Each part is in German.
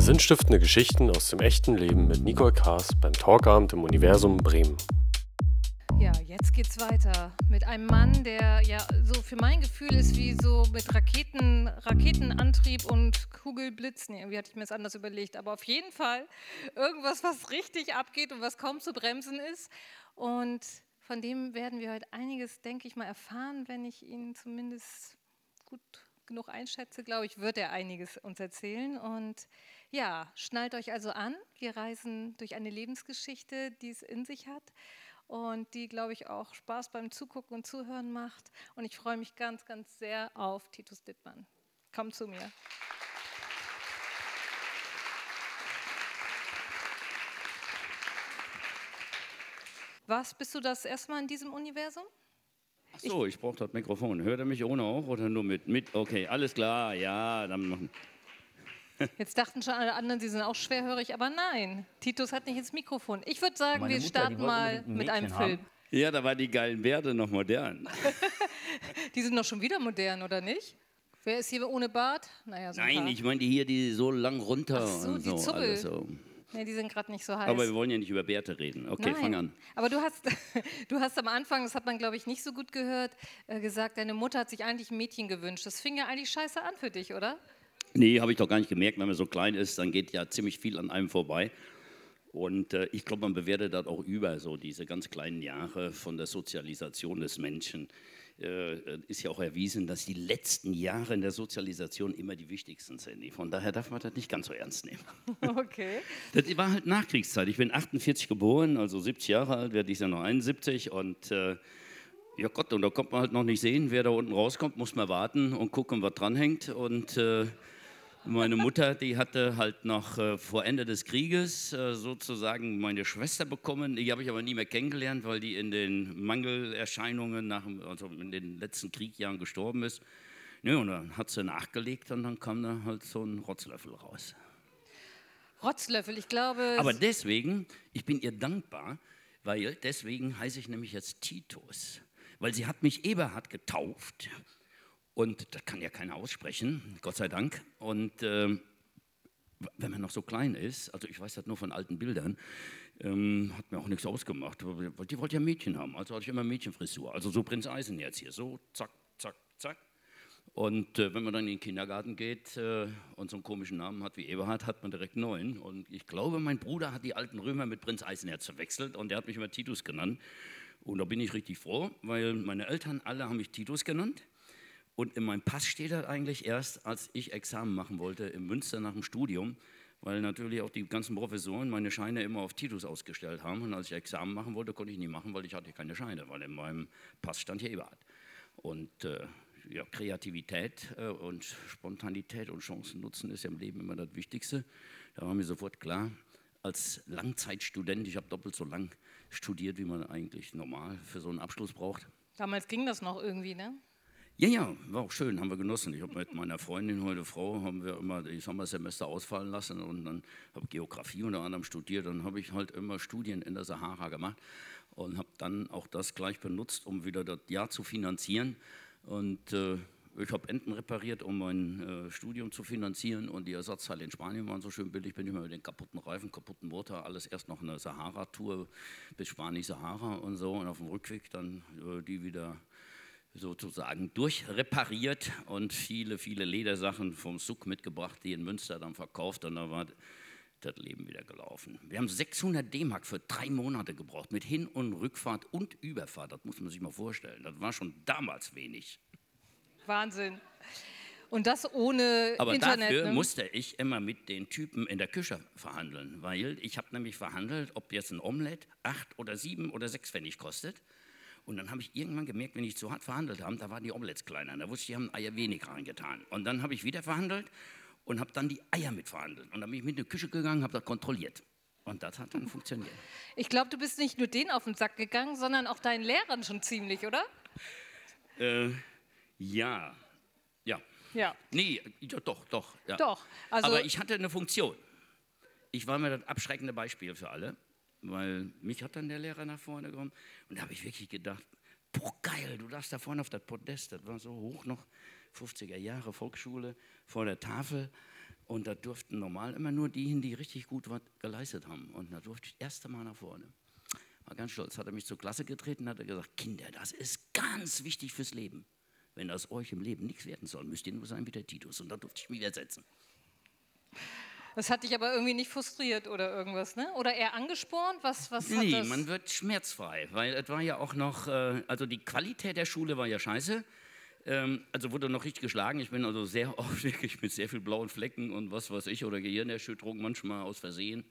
Sinnstiftende Geschichten aus dem echten Leben mit Nicole Kaas beim Talkabend im Universum Bremen. Ja, jetzt geht's weiter mit einem Mann, der ja so für mein Gefühl ist wie so mit Raketen, Raketenantrieb und Kugelblitz. Nee, irgendwie hatte ich mir das anders überlegt, aber auf jeden Fall irgendwas, was richtig abgeht und was kaum zu bremsen ist. Und von dem werden wir heute einiges, denke ich mal, erfahren, wenn ich ihn zumindest gut genug einschätze, glaube ich, wird er einiges uns erzählen. Und ja, schnallt euch also an. Wir reisen durch eine Lebensgeschichte, die es in sich hat und die, glaube ich, auch Spaß beim Zugucken und Zuhören macht. Und ich freue mich ganz, ganz sehr auf Titus Dittmann. Komm zu mir. Was, bist du das erstmal in diesem Universum? Ach so, ich, ich brauche das Mikrofon. Hört er mich ohne auch oder nur mit? Mit, okay, alles klar, ja, dann machen. Jetzt dachten schon alle anderen, sie sind auch schwerhörig, aber nein, Titus hat nicht ins Mikrofon. Ich würde sagen, Meine wir Mutter, starten mal ein mit einem Film. Haben. Ja, da waren die geilen Werte noch modern. die sind doch schon wieder modern, oder nicht? Wer ist hier ohne Bart? Naja, so Nein, ich meine die hier, die so lang runter. Ach so, die so, Zubbel. So. Nee, die sind gerade nicht so heiß. Aber wir wollen ja nicht über Bärte reden. Okay, Nein. fang an. Aber du hast, du hast am Anfang, das hat man glaube ich nicht so gut gehört, äh, gesagt, deine Mutter hat sich eigentlich ein Mädchen gewünscht. Das fing ja eigentlich scheiße an für dich, oder? Nee, habe ich doch gar nicht gemerkt. Wenn man so klein ist, dann geht ja ziemlich viel an einem vorbei. Und äh, ich glaube, man bewertet das auch über, so diese ganz kleinen Jahre von der Sozialisation des Menschen. Äh, ist ja auch erwiesen, dass die letzten Jahre in der Sozialisation immer die wichtigsten sind. Von daher darf man das nicht ganz so ernst nehmen. Okay. Das war halt Nachkriegszeit. Ich bin 48 geboren, also 70 Jahre alt, werde ich ja noch 71 und äh, ja Gott, und da kommt man halt noch nicht sehen, wer da unten rauskommt, muss man warten und gucken, was dranhängt und äh, meine Mutter, die hatte halt noch äh, vor Ende des Krieges äh, sozusagen meine Schwester bekommen. Die habe ich aber nie mehr kennengelernt, weil die in den Mangelerscheinungen, nach, also in den letzten Kriegjahren gestorben ist. Ja, und dann hat sie nachgelegt und dann kam da halt so ein Rotzlöffel raus. Rotzlöffel, ich glaube. Aber deswegen, ich bin ihr dankbar, weil deswegen heiße ich nämlich jetzt Titus. Weil sie hat mich Eberhard getauft und das kann ja keiner aussprechen, Gott sei Dank. Und äh, wenn man noch so klein ist, also ich weiß das nur von alten Bildern, ähm, hat mir auch nichts ausgemacht. Die wollte ja Mädchen haben, also hatte ich immer Mädchenfrisur. Also so Prinz Eisen jetzt hier, so zack, zack, zack. Und äh, wenn man dann in den Kindergarten geht äh, und so einen komischen Namen hat wie Eberhard, hat man direkt neun. Und ich glaube, mein Bruder hat die alten Römer mit Prinz Eisenherz verwechselt und der hat mich immer Titus genannt. Und da bin ich richtig froh, weil meine Eltern alle haben mich Titus genannt. Und in meinem Pass steht das eigentlich erst, als ich Examen machen wollte in Münster nach dem Studium, weil natürlich auch die ganzen Professoren meine Scheine immer auf Titus ausgestellt haben. Und als ich Examen machen wollte, konnte ich nie machen, weil ich hatte keine Scheine, weil in meinem Pass stand hier Eberhard. Und äh, ja, Kreativität äh, und Spontanität und Chancen nutzen ist ja im Leben immer das Wichtigste. Da war mir sofort klar, als Langzeitstudent, ich habe doppelt so lang studiert, wie man eigentlich normal für so einen Abschluss braucht. Damals ging das noch irgendwie, ne? Ja, ja, war auch schön, haben wir genossen. Ich habe mit meiner Freundin, heute Frau, haben wir immer die Sommersemester ausfallen lassen und dann habe Geografie unter anderem studiert. Dann habe ich halt immer Studien in der Sahara gemacht und habe dann auch das gleich benutzt, um wieder das Jahr zu finanzieren. Und äh, ich habe Enten repariert, um mein äh, Studium zu finanzieren und die Ersatzteile in Spanien waren so schön billig. Bin ich mal mit den kaputten Reifen, kaputten Motor, alles erst noch eine Sahara-Tour bis Spanisch-Sahara und so und auf dem Rückweg dann äh, die wieder sozusagen durchrepariert und viele, viele Ledersachen vom Zug mitgebracht, die in Münster dann verkauft und da war das Leben wieder gelaufen. Wir haben 600 D-Mark für drei Monate gebraucht, mit Hin- und Rückfahrt und Überfahrt. Das muss man sich mal vorstellen. Das war schon damals wenig. Wahnsinn. Und das ohne Aber Internet. dafür ne? musste ich immer mit den Typen in der Küche verhandeln, weil ich habe nämlich verhandelt, ob jetzt ein Omelett acht oder sieben oder sechs Pfennig kostet. Und dann habe ich irgendwann gemerkt, wenn ich zu hart verhandelt habe, da waren die Omelettes kleiner. Da wusste ich, die haben Eier wenig reingetan. Und dann habe ich wieder verhandelt und habe dann die Eier mit verhandelt. Und dann bin ich mit in die Küche gegangen, habe das kontrolliert. Und das hat dann funktioniert. Ich glaube, du bist nicht nur denen auf den Sack gegangen, sondern auch deinen Lehrern schon ziemlich, oder? Äh, ja. Ja. Ja. Nee, ja, doch, doch. Ja. Doch. Also Aber ich hatte eine Funktion. Ich war mir das abschreckende Beispiel für alle weil mich hat dann der Lehrer nach vorne gekommen und da habe ich wirklich gedacht, boah geil, du darfst da vorne auf das Podest, das war so hoch noch, 50er Jahre Volksschule, vor der Tafel Und da durften normal immer nur die hin, die richtig gut was geleistet haben. Und da durfte ich das erste Mal nach vorne. War ganz stolz, hat er mich zur Klasse getreten, hat er gesagt, Kinder, das ist ganz wichtig fürs Leben. Wenn das euch im Leben nichts werden soll, müsst ihr nur sein wie der Titus. Und da durfte ich mich wieder setzen. Das hat dich aber irgendwie nicht frustriert oder irgendwas, ne? Oder eher angespornt? Was, was hat Nee, das? man wird schmerzfrei, weil es war ja auch noch, äh, also die Qualität der Schule war ja scheiße. Ähm, also wurde noch richtig geschlagen. Ich bin also sehr oft wirklich mit sehr viel blauen Flecken und was weiß ich oder Gehirnerschütterung manchmal aus Versehen.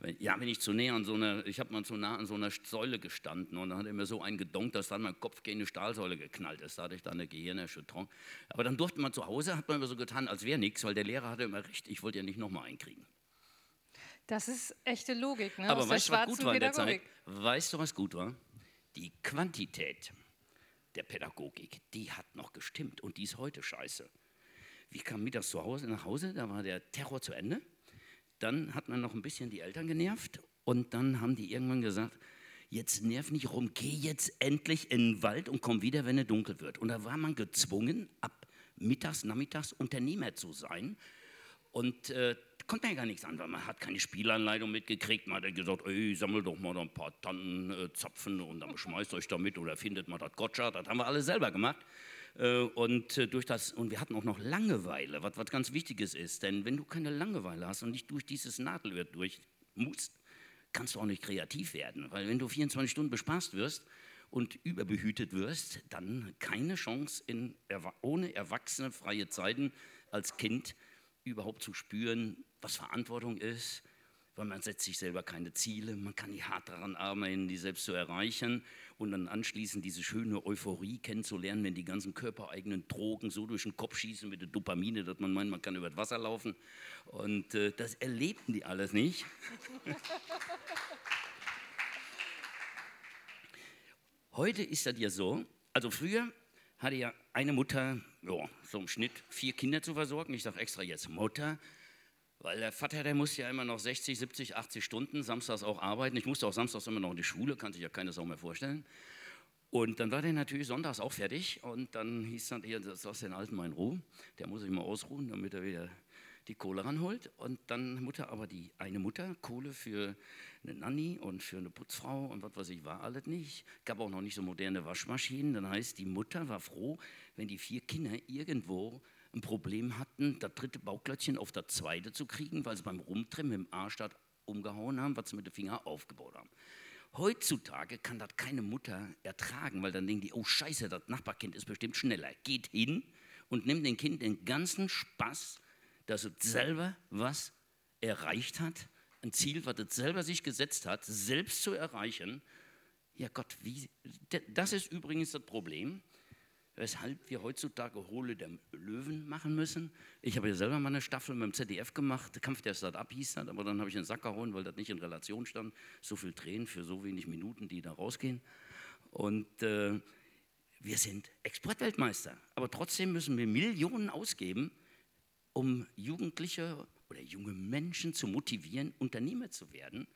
Wenn- Ja, bin ich zu näher an so einer, ich habe mal zu nah an so einer Säule gestanden und dann hat er mir so einen gedonkt, dass dann mein Kopf gegen eine Stahlsäule geknallt ist. Da hatte ich dann eine Gehirnerschütterung. Aber dann durfte man zu Hause, hat man immer so getan, als wäre nichts, weil der Lehrer hatte immer recht, ich wollte ja nicht nochmal einkriegen. Das ist echte Logik, ne? Aber Aus weißt du, was gut war in der Zeit? Weißt du, was gut war? Die Quantität der Pädagogik, die hat noch gestimmt und die ist heute scheiße. Wir kamen mittags zu Hause, nach Hause, da war der Terror zu Ende. Dann hat man noch ein bisschen die Eltern genervt und dann haben die irgendwann gesagt, jetzt nerv nicht rum, geh jetzt endlich in den Wald und komm wieder, wenn es dunkel wird. Und da war man gezwungen, ab mittags, nachmittags Unternehmer zu sein. Und äh, konnte man ja gar nichts an, weil man hat keine Spielanleitung mitgekriegt. Man hat gesagt, ey, sammelt doch mal ein paar Tannenzapfen äh, und dann schmeißt euch damit oder findet mal das Gotcha. Das haben wir alle selber gemacht. Äh, und, äh, durch das, und wir hatten auch noch Langeweile, was, was ganz Wichtiges ist. Denn wenn du keine Langeweile hast und nicht durch dieses Nadelöhr durch musst, kannst du auch nicht kreativ werden. Weil wenn du 24 Stunden bespaßt wirst und überbehütet wirst, dann keine Chance, in, ohne erwachsene freie Zeiten als Kind überhaupt zu spüren, was Verantwortung ist, weil man setzt sich selber keine Ziele, man kann nicht hart daran arbeiten, die selbst zu erreichen und dann anschließend diese schöne Euphorie kennenzulernen, wenn die ganzen körpereigenen Drogen so durch den Kopf schießen mit der Dopamine, dass man meint, man kann über das Wasser laufen. Und äh, das erlebten die alles nicht. Heute ist das ja so, also früher hatte ja eine Mutter, ja, so im Schnitt vier Kinder zu versorgen. Ich sage extra jetzt Mutter, weil der Vater, der muss ja immer noch 60, 70, 80 Stunden samstags auch arbeiten. Ich musste auch samstags immer noch in die Schule, kann sich ja keine Sau mehr vorstellen. Und dann war der natürlich sonntags auch fertig und dann hieß dann, hier, das lass den Alten mal in Ruhe, der muss sich mal ausruhen, damit er wieder die Kohle ranholt. Und dann Mutter, aber die eine Mutter, Kohle für eine Nanny und für eine Putzfrau und was weiß ich, war alles nicht. Gab auch noch nicht so moderne Waschmaschinen. Dann heißt, die Mutter war froh, wenn die vier Kinder irgendwo ein Problem hatten, das dritte Bauklötzchen auf das zweite zu kriegen, weil sie beim Rumtrimmen Arsch das umgehauen haben, was sie mit dem Finger aufgebaut haben. Heutzutage kann das keine Mutter ertragen, weil dann denken die, oh Scheiße, das Nachbarkind ist bestimmt schneller. Geht hin und nimmt dem Kind den ganzen Spaß, dass es selber was erreicht hat, ein Ziel, was es selber sich gesetzt hat, selbst zu erreichen. Ja Gott, wie, das ist übrigens das Problem, weshalb wir heutzutage Hohle der Löwen machen müssen. Ich habe ja selber mal eine Staffel mit dem ZDF gemacht, Kampf der Start-up hieß das, aber dann habe ich einen Sack gehauen, weil das nicht in Relation stand. So viel Tränen für so wenig Minuten, die da rausgehen. Und äh, wir sind Exportweltmeister, aber trotzdem müssen wir Millionen ausgeben, um Jugendliche oder junge Menschen zu motivieren, Unternehmer zu werden.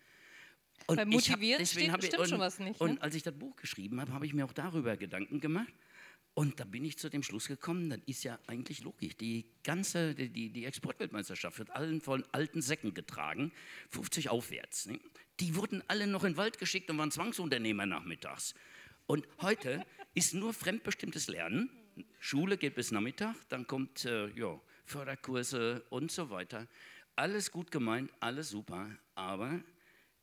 Und Bei ich hab- deswegen steht ich- bestimmt und, schon was nicht, Und ne? als ich das Buch geschrieben habe, habe ich mir auch darüber Gedanken gemacht. Und da bin ich zu dem Schluss gekommen, das ist ja eigentlich logisch. Die ganze, die, die, Exportweltmeisterschaft wird allen von alten Säcken getragen, 50 aufwärts. Ne? Die wurden alle noch in den Wald geschickt und waren Zwangsunternehmer nachmittags. Und heute ist nur fremdbestimmtes Lernen. Schule geht bis Nachmittag, dann kommt äh, ja, Förderkurse und so weiter. Alles gut gemeint, alles super, aber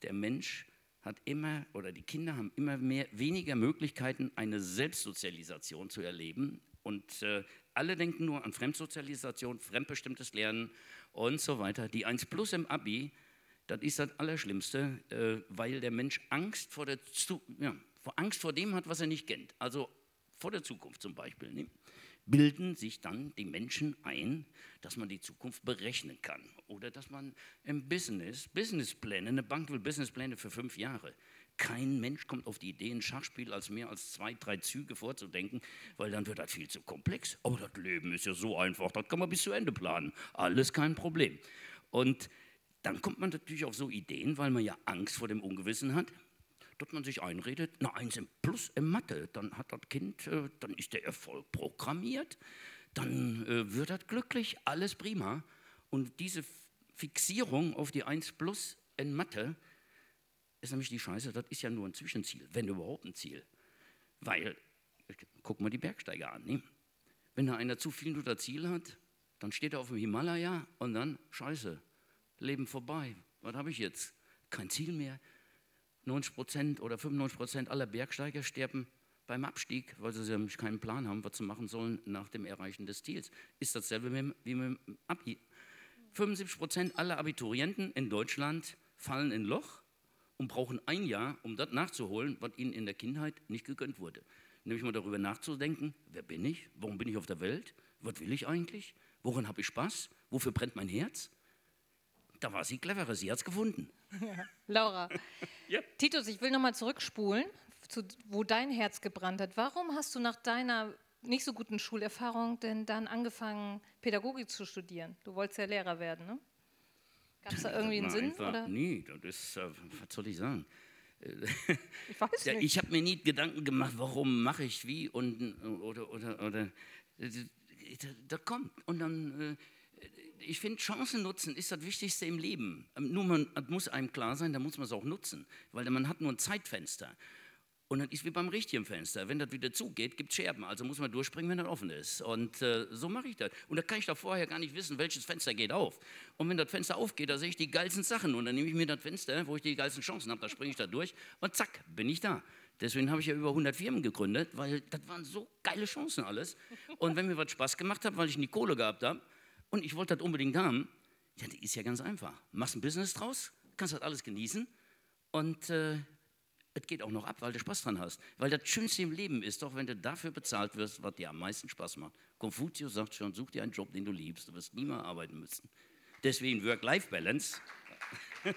der Mensch hat immer, oder die Kinder haben immer mehr, weniger Möglichkeiten, eine Selbstsozialisation zu erleben. Und äh, alle denken nur an Fremdsozialisation, fremdbestimmtes Lernen und so weiter. Die 1 Plus im Abi, das ist das Allerschlimmste, äh, weil der Mensch Angst vor, der Zu ja, vor Angst vor dem hat, was er nicht kennt. Also vor der Zukunft zum Beispiel. Ne? Bilden sich dann die Menschen ein, dass man die Zukunft berechnen kann. Oder dass man im Business, Businesspläne, eine Bank will Businesspläne für fünf Jahre. Kein Mensch kommt auf die Idee, ein Schachspiel als mehr als zwei, drei Züge vorzudenken, weil dann wird das viel zu komplex. Aber das Leben ist ja so einfach, das kann man bis zu Ende planen. Alles kein Problem. Und dann kommt man natürlich auf so Ideen, weil man ja Angst vor dem Ungewissen hat, dass man sich einredet, na eins im Plus im Mathe, dann hat das Kind, äh, dann ist der Erfolg programmiert, dann äh, wird das glücklich, alles prima. Und diese Fixierung auf die 1 plus in Mathe ist nämlich die Scheiße, das ist ja nur ein Zwischenziel, wenn überhaupt ein Ziel. Weil, guck mal die Bergsteiger an, ne? wenn da einer zu viel nur das Ziel hat, dann steht er auf dem Himalaya und dann, Scheiße, Leben vorbei. Was habe ich jetzt? Kein Ziel mehr. 90 Prozent oder 95 Prozent aller Bergsteiger sterben beim Abstieg, weil sie nämlich keinen Plan haben, was sie machen sollen nach dem Erreichen des Ziels. Ist dasselbe wie mit dem Abi. 75 Prozent aller Abiturienten in Deutschland fallen in Loch und brauchen ein Jahr, um das nachzuholen, was ihnen in der Kindheit nicht gegönnt wurde. Nämlich mal darüber nachzudenken, wer bin ich, warum bin ich auf der Welt, was will ich eigentlich, woran habe ich Spaß, wofür brennt mein Herz. Da war sie cleverer, sie hat es gefunden. Ja. Laura, ja. Titus, ich will nochmal zurückspulen, zu, wo dein Herz gebrannt hat. Warum hast du nach deiner nicht so guten Schulerfahrung denn dann angefangen, Pädagogik zu studieren? Du wolltest ja Lehrer werden, ne? Gab es da irgendwie einen Sinn? Einfach, oder? Nee, das ist, äh, was soll ich sagen? Ich weiß nicht. Ich habe mir nie Gedanken gemacht, warum mache ich wie und oder oder oder da kommt und dann äh, ich finde Chancen nutzen ist das Wichtigste im Leben. Nur man muss einem klar sein, da muss man es auch nutzen, weil man hat nur ein Zeitfenster. Und dann ist wie beim richtigen Fenster. Wenn das wieder zugeht, gibt es Scherben. Also muss man durchspringen, wenn das offen ist. Und äh, so mache ich das. Und da kann ich doch vorher gar nicht wissen, welches Fenster geht auf. Und wenn das Fenster aufgeht, da sehe ich die geilsten Sachen. Und dann nehme ich mir das Fenster, wo ich die geilsten Chancen habe, da springe ich da durch. Und zack, bin ich da. Deswegen habe ich ja über 100 Firmen gegründet, weil das waren so geile Chancen alles. Und wenn mir was Spaß gemacht hat, weil ich nie Kohle gehabt habe und ich wollte das unbedingt haben, ja, das ist ja ganz einfach. Machst ein Business draus, kannst das alles genießen und äh, es geht auch noch ab, weil du Spaß dran hast. Weil das Schönste im Leben ist doch, wenn du dafür bezahlt wirst, was dir am meisten Spaß macht. Konfuzius sagt schon, such dir einen Job, den du liebst, du wirst nie mehr arbeiten müssen. Deswegen Work-Life-Balance.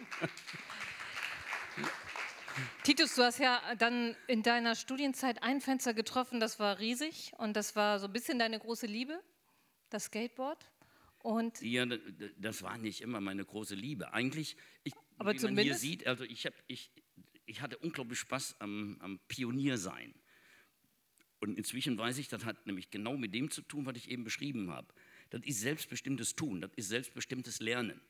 Titus, du hast ja dann in deiner Studienzeit ein Fenster getroffen, das war riesig und das war so ein bisschen deine große Liebe, das Skateboard. Und ja, das war nicht immer meine große Liebe. Eigentlich, ich, aber wie man hier sieht, also ich, hab, ich, ich hatte unglaublich Spaß am, am Pioniersein. Und inzwischen weiß ich, das hat nämlich genau mit dem zu tun, was ich eben beschrieben habe. Das ist selbstbestimmtes Tun, das ist selbstbestimmtes Lernen.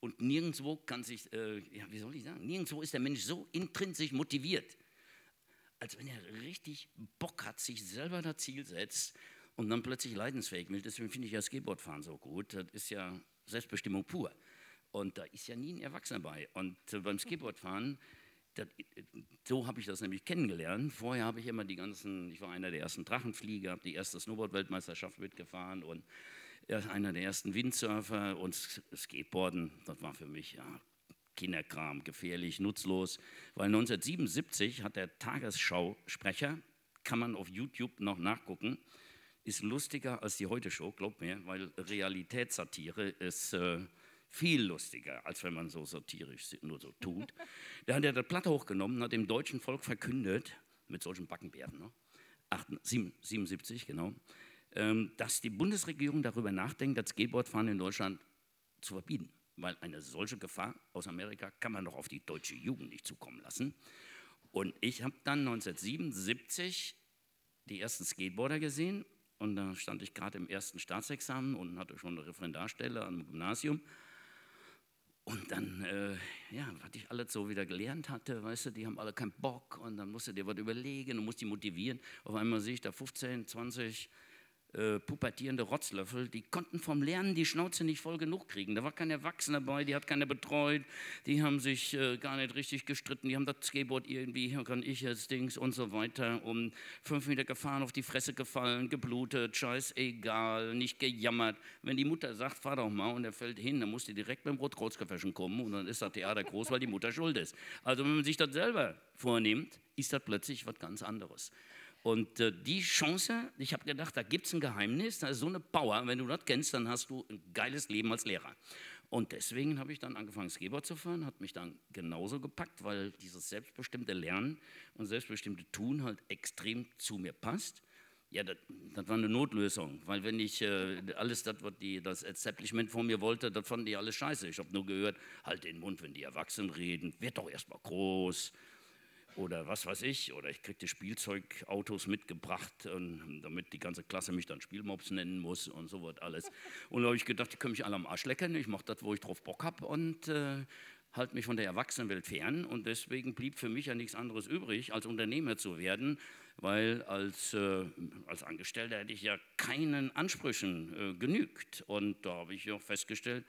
Und nirgendwo kann sich, äh, ja, wie soll ich sagen, nirgendwo ist der Mensch so intrinsisch motiviert, als wenn er richtig Bock hat, sich selber das Ziel setzt und dann plötzlich leidensfähig wird. Deswegen finde ich ja Skateboardfahren so gut. Das ist ja Selbstbestimmung pur. Und da ist ja nie ein Erwachsener bei. Und äh, beim Skateboardfahren das, so habe ich das nämlich kennengelernt. Vorher habe ich immer die ganzen, ich war einer der ersten Drachenflieger, habe die erste Snowboard-Weltmeisterschaft mitgefahren und einer der ersten Windsurfer und Skateboarden, das war für mich ja Kinderkram, gefährlich, nutzlos, weil 1977 hat der Tagesschausprecher, kann man auf YouTube noch nachgucken, ist lustiger als die Heute-Show, glaubt mir, weil Realitätssatire ist äh, viel lustiger, als wenn man so satirisch nur so tut. Da hat er das Platte hochgenommen, hat dem deutschen Volk verkündet, mit solchen Backenbärten, ne? 77, genau, ähm, dass die Bundesregierung darüber nachdenkt, das Skateboardfahren in Deutschland zu verbieten. Weil eine solche Gefahr aus Amerika kann man doch auf die deutsche Jugend nicht zukommen lassen. Und ich habe dann 1977 die ersten Skateboarder gesehen und da stand ich gerade im ersten Staatsexamen und hatte schon eine Referendarstelle am Gymnasium und dann, äh, ja, was ich alles so wieder gelernt hatte, weißt du, die haben alle keinen Bock und dann musst du dir was überlegen und musst die motivieren. Auf einmal sehe ich da 15, 20 äh, pubertierende Rotzlöffel, die konnten vom Lernen die Schnauze nicht voll genug kriegen. Da war kein Erwachsener dabei, die hat keiner betreut, die haben sich äh, gar nicht richtig gestritten, die haben das Skateboard irgendwie, kann ich jetzt Dings und so weiter, um fünf Meter gefahren, auf die Fresse gefallen, geblutet, scheißegal, nicht gejammert. Wenn die Mutter sagt, fahr doch mal und er fällt hin, dann muss die direkt beim Rotkreuzgeferschen kommen und dann ist das Theater groß, weil die Mutter schuld ist. Also wenn man sich das selber vornimmt, ist das plötzlich was ganz anderes. Und äh, die Chance, ich habe gedacht, da gibt es ein Geheimnis, da ist so eine Power, wenn du das kennst, dann hast du ein geiles Leben als Lehrer. Und deswegen habe ich dann angefangen, Skateboard zu fahren, hat mich dann genauso gepackt, weil dieses selbstbestimmte Lernen und selbstbestimmte Tun halt extrem zu mir passt. Ja, das, war eine Notlösung, weil wenn ich äh, alles das, was die, das Establishment von mir wollte, das fanden die alles scheiße. Ich habe nur gehört, halt den Mund, wenn die Erwachsenen reden, wird doch erstmal groß, oder was weiß ich, oder ich kriegte Spielzeugautos mitgebracht, und, damit die ganze Klasse mich dann Spielmops nennen muss und so wird alles. Und da habe ich gedacht, die können mich alle am Arsch lecken, ich mache das, wo ich drauf Bock habe und äh, halte mich von der Erwachsenenwelt fern. Und deswegen blieb für mich ja nichts anderes übrig, als Unternehmer zu werden, weil als, äh, als Angestellter hätte ich ja keinen Ansprüchen äh, genügt. Und da habe ich auch festgestellt,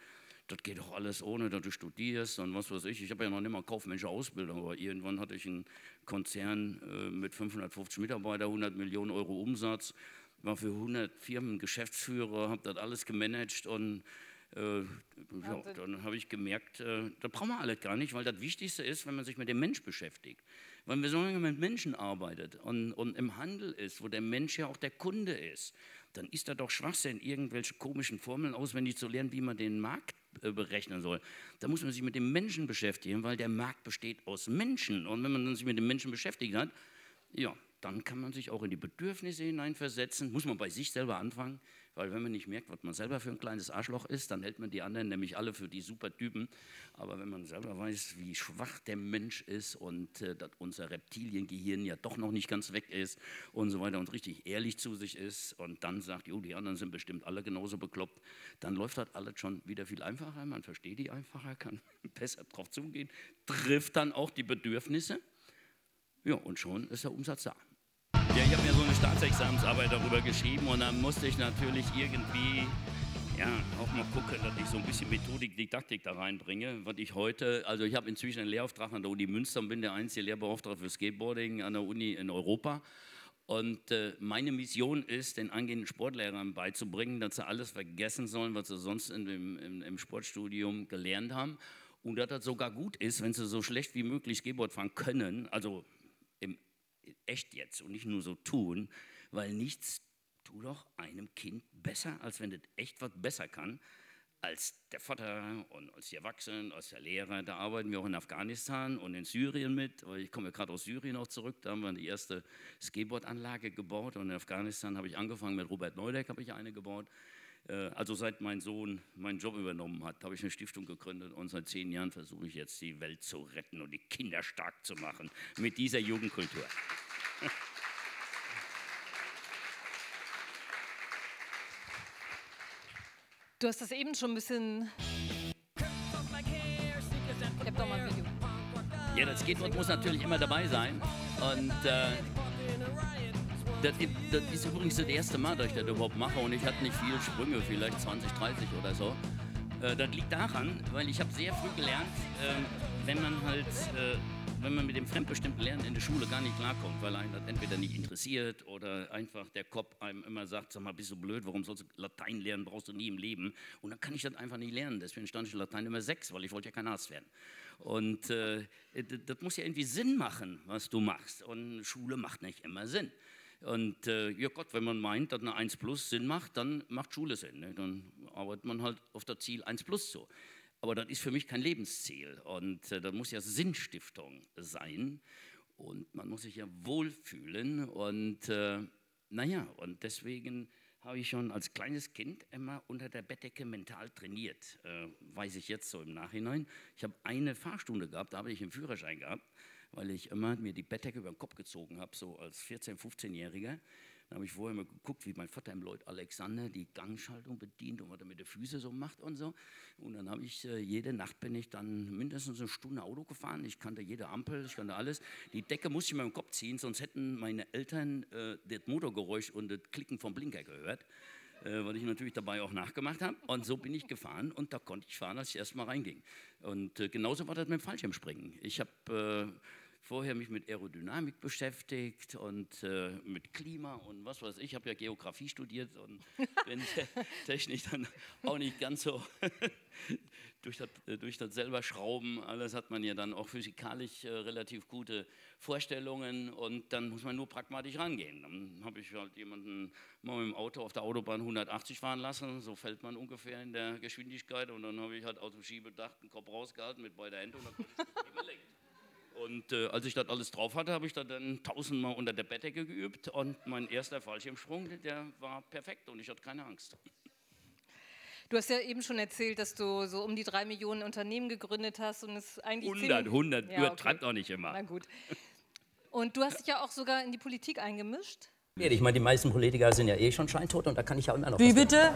das geht doch alles ohne, dass du studierst und was weiß ich. Ich habe ja noch nicht mal kaufmännische Ausbildung, aber irgendwann hatte ich einen Konzern äh, mit 550 Mitarbeitern, 100 Millionen Euro Umsatz, war für 100 Firmen Geschäftsführer, habe das alles gemanagt und äh, ja, dann habe ich gemerkt, äh, das brauchen wir alles gar nicht, weil das Wichtigste ist, wenn man sich mit dem Mensch beschäftigt. Wenn man so lange mit Menschen arbeitet und, und im Handel ist, wo der Mensch ja auch der Kunde ist, dann ist da doch Schwachsinn, irgendwelche komischen Formeln auswendig zu lernen, wie man den Markt berechnen soll. Da muss man sich mit dem Menschen beschäftigen, weil der Markt besteht aus Menschen. Und wenn man sich mit dem Menschen beschäftigt hat, ja, dann kann man sich auch in die Bedürfnisse hineinversetzen, muss man bei sich selber anfangen. Weil wenn man nicht merkt, was man selber für ein kleines Arschloch ist, dann hält man die anderen nämlich alle für die super Typen. Aber wenn man selber weiß, wie schwach der Mensch ist und äh, dass unser Reptiliengehirn ja doch noch nicht ganz weg ist und so weiter und richtig ehrlich zu sich ist und dann sagt, jo, die anderen sind bestimmt alle genauso bekloppt, dann läuft das alles schon wieder viel einfacher. Man versteht die einfacher, kann besser drauf zugehen, trifft dann auch die Bedürfnisse. Ja, und schon ist der Umsatz da. Ja, ich habe mir so eine Staatsexamensarbeit darüber geschrieben und dann musste ich natürlich irgendwie ja, auch mal gucken, dass ich so ein bisschen Methodik, Didaktik da reinbringe. Was ich heute, also ich habe inzwischen einen Lehrauftrag an der Uni Münster und bin der einzige Lehrbeauftragte für Skateboarding an der Uni in Europa. Und äh, meine Mission ist, den angehenden Sportlehrern beizubringen, dass sie alles vergessen sollen, was sie sonst in dem, im, im Sportstudium gelernt haben. Und dass das sogar gut ist, wenn sie so schlecht wie möglich Skateboard fahren können, also echt jetzt und nicht nur so tun, weil nichts tut doch einem Kind besser, als wenn es echt was besser kann, als der Vater und als die Erwachsenen, als der Lehrer. Da arbeiten wir auch in Afghanistan und in Syrien mit. Ich komme ja gerade aus Syrien auch zurück. Da haben wir die erste Skateboardanlage gebaut. Und in Afghanistan habe ich angefangen mit Robert Neudeck, habe ich eine gebaut. Äh, also seit mein Sohn meinen Job übernommen hat, habe ich eine Stiftung gegründet und seit zehn Jahren versuche ich jetzt die Welt zu retten und die Kinder stark zu machen mit dieser Jugendkultur. Du hast das eben schon ein bisschen. Ich hab doch mal ein Video. Ja, das Skateboard muss natürlich immer dabei sein. Und äh, das, das, ist übrigens das erste Mal, dass ich das überhaupt mache. Und ich hatte nicht viele Sprünge, vielleicht 20, 30 oder so. Äh, das liegt daran, weil ich habe sehr früh gelernt, äh, wenn man halt äh, wenn man mit dem fremdbestimmten Lernen in der Schule gar nicht klarkommt, weil einen das entweder nicht interessiert oder einfach der Kopf einem immer sagt, sag mal, bist du blöd, warum sollst du Latein lernen, brauchst du nie im Leben. Und dann kann ich das einfach nicht lernen. Deswegen stand ich in Latein immer sechs, weil ich wollte ja kein Arzt werden. Und äh, das muss ja irgendwie Sinn machen, was du machst. Und Schule macht nicht immer Sinn. Und äh, ja Gott, wenn man meint, dass eine 1 plus Sinn macht, dann macht Schule Sinn. Ne? Dann arbeitet man halt auf das Ziel 1 plus zu. Aber das ist für mich kein Lebensziel. Und äh, das muss ja Sinnstiftung sein. Und man muss sich ja wohlfühlen. Und äh, naja, und deswegen habe ich schon als kleines Kind immer unter der Bettdecke mental trainiert. Äh, weiß ich jetzt so im Nachhinein. Ich habe eine Fahrstunde gehabt, da habe ich einen Führerschein gehabt, weil ich immer mir die Bettdecke über den Kopf gezogen habe, so als 14-, 15-Jähriger. Dann habe ich vorher mal geguckt, wie mein Vater im Lloyd Alexander die Gangschaltung bedient und was er mit den Füßen so macht und so. Und dann habe ich, äh, jede Nacht bin ich dann mindestens eine Stunde Auto gefahren. Ich kannte jede Ampel, ich kannte alles. Die Decke musste ich mir im Kopf ziehen, sonst hätten meine Eltern äh, das Motorgeräusch und das Klicken vom Blinker gehört. Äh, weil ich natürlich dabei auch nachgemacht habe. Und so bin ich gefahren und da konnte ich fahren, als ich erstmal reinging. Und äh, genauso war das mit dem Fallschirmspringen. Ich habe äh, vorher mich mit Aerodynamik beschäftigt und äh, mit Klima und was weiß ich. Ich habe ja Geografie studiert und bin technisch dann auch nicht ganz so durch, das, äh, durch das selber Schrauben. Alles hat man ja dann auch physikalisch äh, relativ gute Vorstellungen und dann muss man nur pragmatisch rangehen. Dann habe ich halt jemanden mal mit dem Auto auf der Autobahn 180 fahren lassen, so fällt man ungefähr in der Geschwindigkeit und dann habe ich halt Autoschiebedacht den Kopf rausgehalten mit beider Hände und dann konnte ich das überlenkt. Und äh, als ich das alles drauf hatte, habe ich das dann tausendmal unter der Bettdecke geübt und mein erster Fallschirmsprung, der war perfekt und ich hatte keine Angst. Du hast ja eben schon erzählt, dass du so um die drei Millionen Unternehmen gegründet hast und es eigentlich 100, 100, ja, übertreibt okay. auch nicht immer. Na gut. Und du hast dich ja auch sogar in die Politik eingemischt. Ich meine, die meisten Politiker sind ja eh schon scheintot und da kann ich ja immer noch Wie was bitte?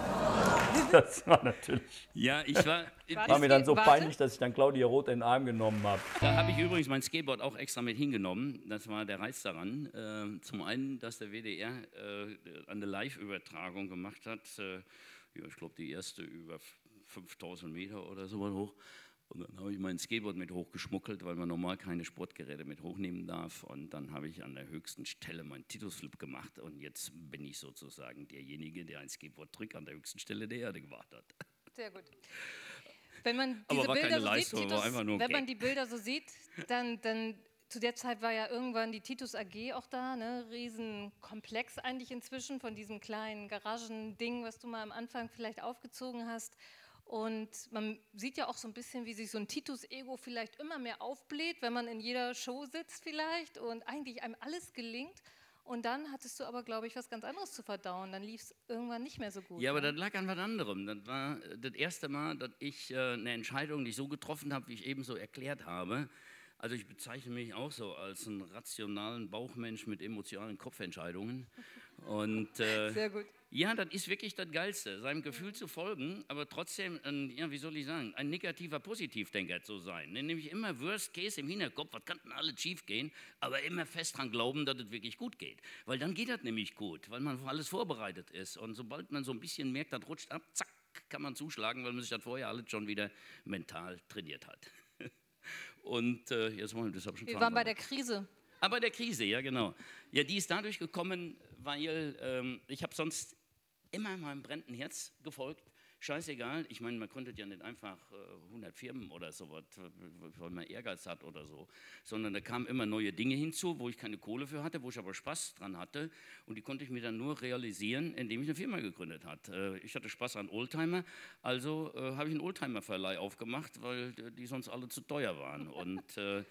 Das war natürlich. Ja, ich war. War mir dann so Warte. peinlich, dass ich dann Claudia Roth in den Arm genommen habe. Da habe ich übrigens mein Skateboard auch extra mit hingenommen. Das war der Reiz daran. Äh, zum einen, dass der WDR äh, eine Live-Übertragung gemacht hat. Äh, ja, ich glaube, die erste über 5000 Meter oder so hoch. Und dann habe ich mein Skateboard mit hochgeschmuggelt, weil man normal keine Sportgeräte mit hochnehmen darf. Und dann habe ich an der höchsten Stelle meinen Titusflip gemacht. Und jetzt bin ich sozusagen derjenige, der ein Skateboard-Trick an der höchsten Stelle der Erde gemacht hat. Sehr gut. Wenn man Aber diese war Bilder keine so Leistung, sieht, Titus, wenn man die Bilder so sieht, dann, dann zu der Zeit war ja irgendwann die Titus AG auch da, ne? Riesenkomplex eigentlich inzwischen von diesem kleinen Garagending, was du mal am Anfang vielleicht aufgezogen hast. Und man sieht ja auch so ein bisschen, wie sich so ein Titus-Ego vielleicht immer mehr aufbläht, wenn man in jeder Show sitzt vielleicht und eigentlich einem alles gelingt. Und dann hattest du aber, glaube ich, was ganz anderes zu verdauen. Dann lief es irgendwann nicht mehr so gut. Ja, aber ne? das lag an was anderem. Das war äh, das erste Mal, dass ich äh, eine Entscheidung nicht so getroffen habe, wie ich eben so erklärt habe. Also ich bezeichne mich auch so als einen rationalen Bauchmensch mit emotionalen Kopfentscheidungen. Und äh, Sehr gut. Ja, das ist wirklich das Geilste, seinem Gefühl zu folgen, aber trotzdem, ein, ja, wie soll ich sagen, ein negativer Positivdenker zu sein. Nämlich immer Worst Case im Hinterkopf, was kann denn alles schief gehen, aber immer fest dran glauben, dass es wirklich gut geht. Weil dann geht das nämlich gut, weil man auf alles vorbereitet ist. Und sobald man so ein bisschen merkt, das rutscht ab, zack, kann man zuschlagen, weil man sich das vorher alles schon wieder mental trainiert hat. Und äh, jetzt mal, das habe schon Wir waren bei der Krise. Aber der Krise, ja genau. Ja, die ist dadurch gekommen, weil ähm, ich habe sonst immer meinem brennenden Herz gefolgt. Scheißegal, ich meine, man konnte ja nicht einfach äh, 100 Firmen oder sowas, äh, weil man Ehrgeiz hat oder so, sondern da kamen immer neue Dinge hinzu, wo ich keine Kohle für hatte, wo ich aber Spaß dran hatte. Und die konnte ich mir dann nur realisieren, indem ich eine Firma gegründet habe. Äh, ich hatte Spaß an Oldtimer, also äh, habe ich einen Oldtimer-Verleih aufgemacht, weil äh, die sonst alle zu teuer waren. Und äh,